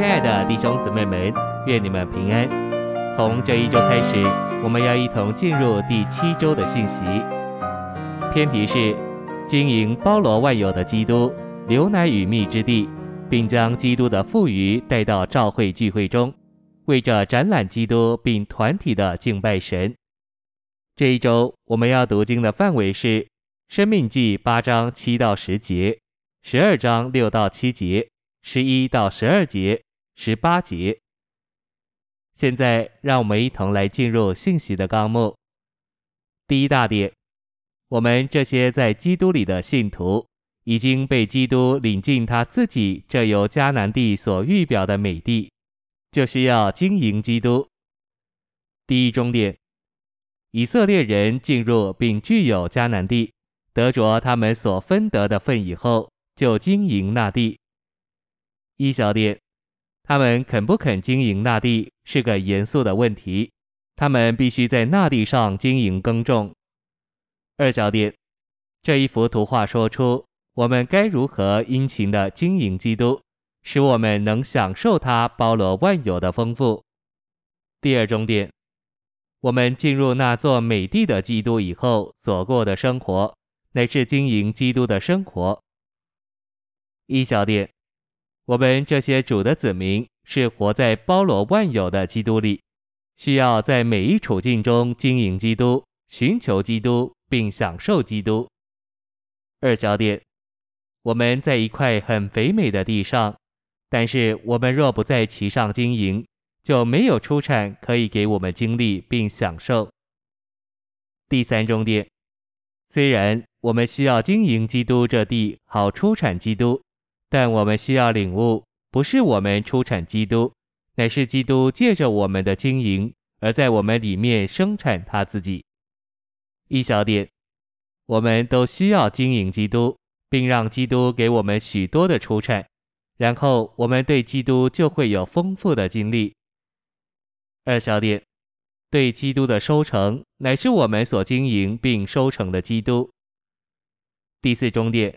亲爱的弟兄姊妹们，愿你们平安。从这一周开始，我们要一同进入第七周的信息。篇题是经营包罗万有的基督，流奶与蜜之地，并将基督的富余带到召会聚会中，为着展览基督并团体的敬拜神。这一周我们要读经的范围是《生命记》八章七到十节，十二章六到七节。十一到十二节，十八节。现在，让我们一同来进入信息的纲目。第一大点，我们这些在基督里的信徒，已经被基督领进他自己这由迦南地所预表的美地，就是要经营基督。第一中点，以色列人进入并具有迦南地，得着他们所分得的份以后，就经营那地。一小点，他们肯不肯经营那地是个严肃的问题，他们必须在那地上经营耕种。二小点，这一幅图画说出我们该如何殷勤地经营基督，使我们能享受他包罗万有的丰富。第二中点，我们进入那座美地的基督以后所过的生活，乃是经营基督的生活。一小点。我们这些主的子民是活在包罗万有的基督里，需要在每一处境中经营基督、寻求基督，并享受基督。二小点，我们在一块很肥美的地上，但是我们若不在其上经营，就没有出产可以给我们经历并享受。第三重点，虽然我们需要经营基督这地，好出产基督。但我们需要领悟，不是我们出产基督，乃是基督借着我们的经营，而在我们里面生产他自己。一小点，我们都需要经营基督，并让基督给我们许多的出产，然后我们对基督就会有丰富的经历。二小点，对基督的收成，乃是我们所经营并收成的基督。第四中点。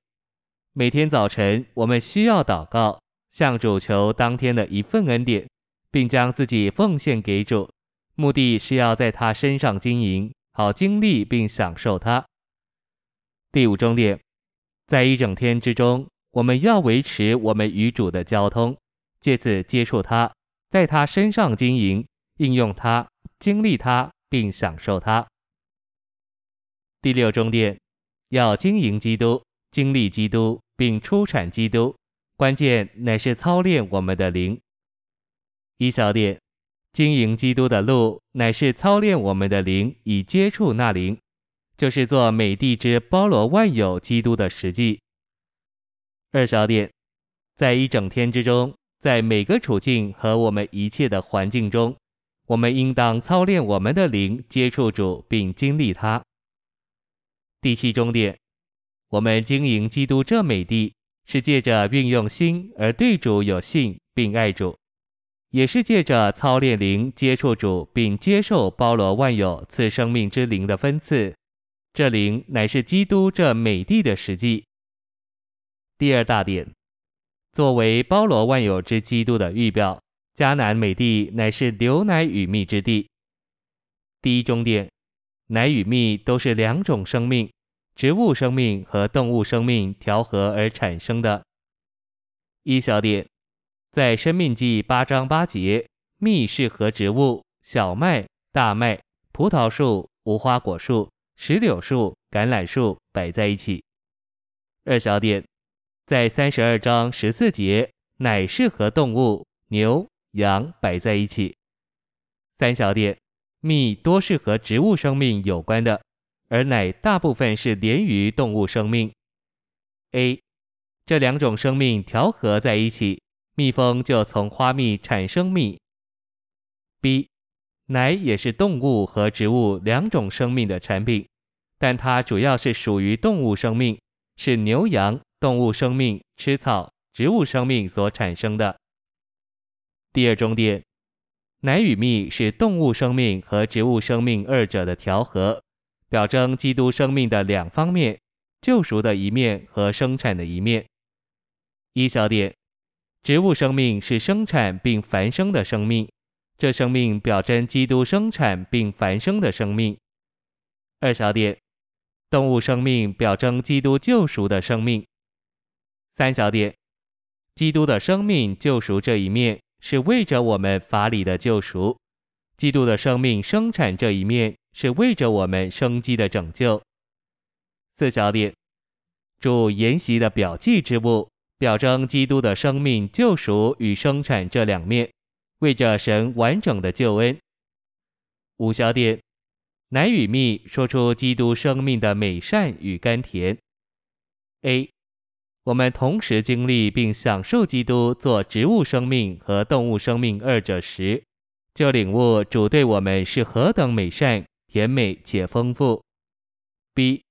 每天早晨，我们需要祷告，向主求当天的一份恩典，并将自己奉献给主，目的是要在他身上经营，好经历并享受他。第五重点，在一整天之中，我们要维持我们与主的交通，借此接触他，在他身上经营、应用他、经历他，并享受他。第六重点，要经营基督。经历基督并出产基督，关键乃是操练我们的灵。一小点，经营基督的路乃是操练我们的灵，以接触那灵，就是做美地之包罗万有基督的实际。二小点，在一整天之中，在每个处境和我们一切的环境中，我们应当操练我们的灵，接触主并经历他。第七中点。我们经营基督这美地，是借着运用心而对主有信并爱主，也是借着操练灵接触主并接受包罗万有赐生命之灵的分赐。这灵乃是基督这美地的实际。第二大点，作为包罗万有之基督的预表，迦南美地乃是牛奶与蜜之地。第一中点，奶与蜜都是两种生命。植物生命和动物生命调和而产生的。一小点，在生命记八章八节，蜜是和植物、小麦、大麦、葡萄树、无花果树、石榴树、橄榄树摆在一起。二小点，在三十二章十四节，奶是和动物、牛、羊摆在一起。三小点，蜜多是和植物生命有关的。而奶大部分是连于动物生命。A，这两种生命调和在一起，蜜蜂就从花蜜产生蜜。B，奶也是动物和植物两种生命的产品，但它主要是属于动物生命，是牛羊动物生命吃草，植物生命所产生的。第二重点，奶与蜜是动物生命和植物生命二者的调和。表征基督生命的两方面，救赎的一面和生产的一面。一小点，植物生命是生产并繁生的生命，这生命表征基督生产并繁生的生命。二小点，动物生命表征基督救赎的生命。三小点，基督的生命救赎这一面是为着我们法理的救赎，基督的生命生产这一面是为着我们生机的拯救。四小点，主筵席的表记之物，表征基督的生命救赎与生产这两面，为着神完整的救恩。五小点。奶与蜜说出基督生命的美善与甘甜。A，我们同时经历并享受基督做植物生命和动物生命二者时，就领悟主对我们是何等美善、甜美且丰富。B，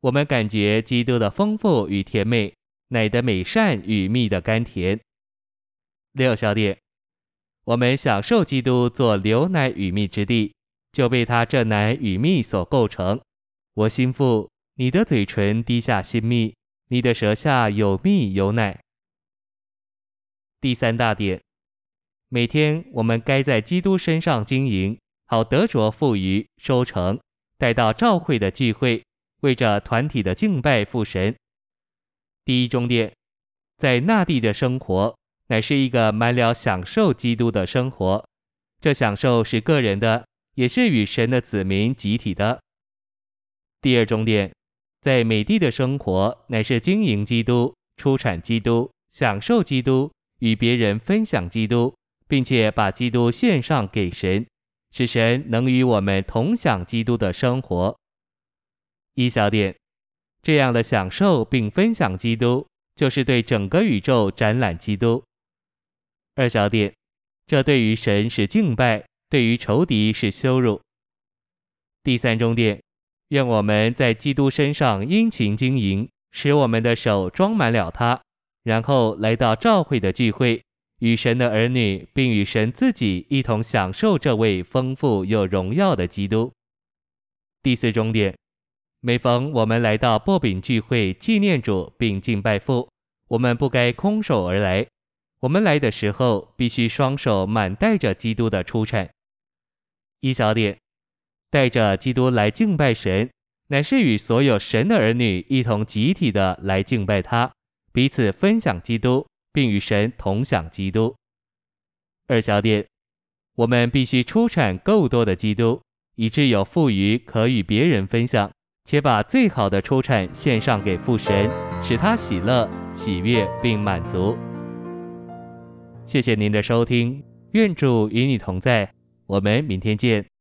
我们感觉基督的丰富与甜美，奶的美善与蜜的甘甜。六小点，我们享受基督做流奶与蜜之地。就被他这奶与蜜所构成。我心腹，你的嘴唇滴下新蜜，你的舌下有蜜有奶。第三大点，每天我们该在基督身上经营，好得着富余收成，带到召会的聚会，为着团体的敬拜父神。第一终点，在那地的生活，乃是一个满了享受基督的生活。这享受是个人的。也是与神的子民集体的。第二终点，在美地的生活乃是经营基督、出产基督、享受基督、与别人分享基督，并且把基督献上给神，使神能与我们同享基督的生活。一小点，这样的享受并分享基督，就是对整个宇宙展览基督。二小点，这对于神是敬拜。对于仇敌是羞辱。第三重点，愿我们在基督身上殷勤经营，使我们的手装满了它，然后来到召会的聚会，与神的儿女，并与神自己一同享受这位丰富又荣耀的基督。第四重点，每逢我们来到擘饼聚会纪念主并敬拜父，我们不该空手而来，我们来的时候必须双手满带着基督的出产。一小点，带着基督来敬拜神，乃是与所有神的儿女一同集体的来敬拜他，彼此分享基督，并与神同享基督。二小点，我们必须出产够多的基督，以致有富余可与别人分享，且把最好的出产献上给父神，使他喜乐、喜悦并满足。谢谢您的收听，愿主与你同在。我们明天见。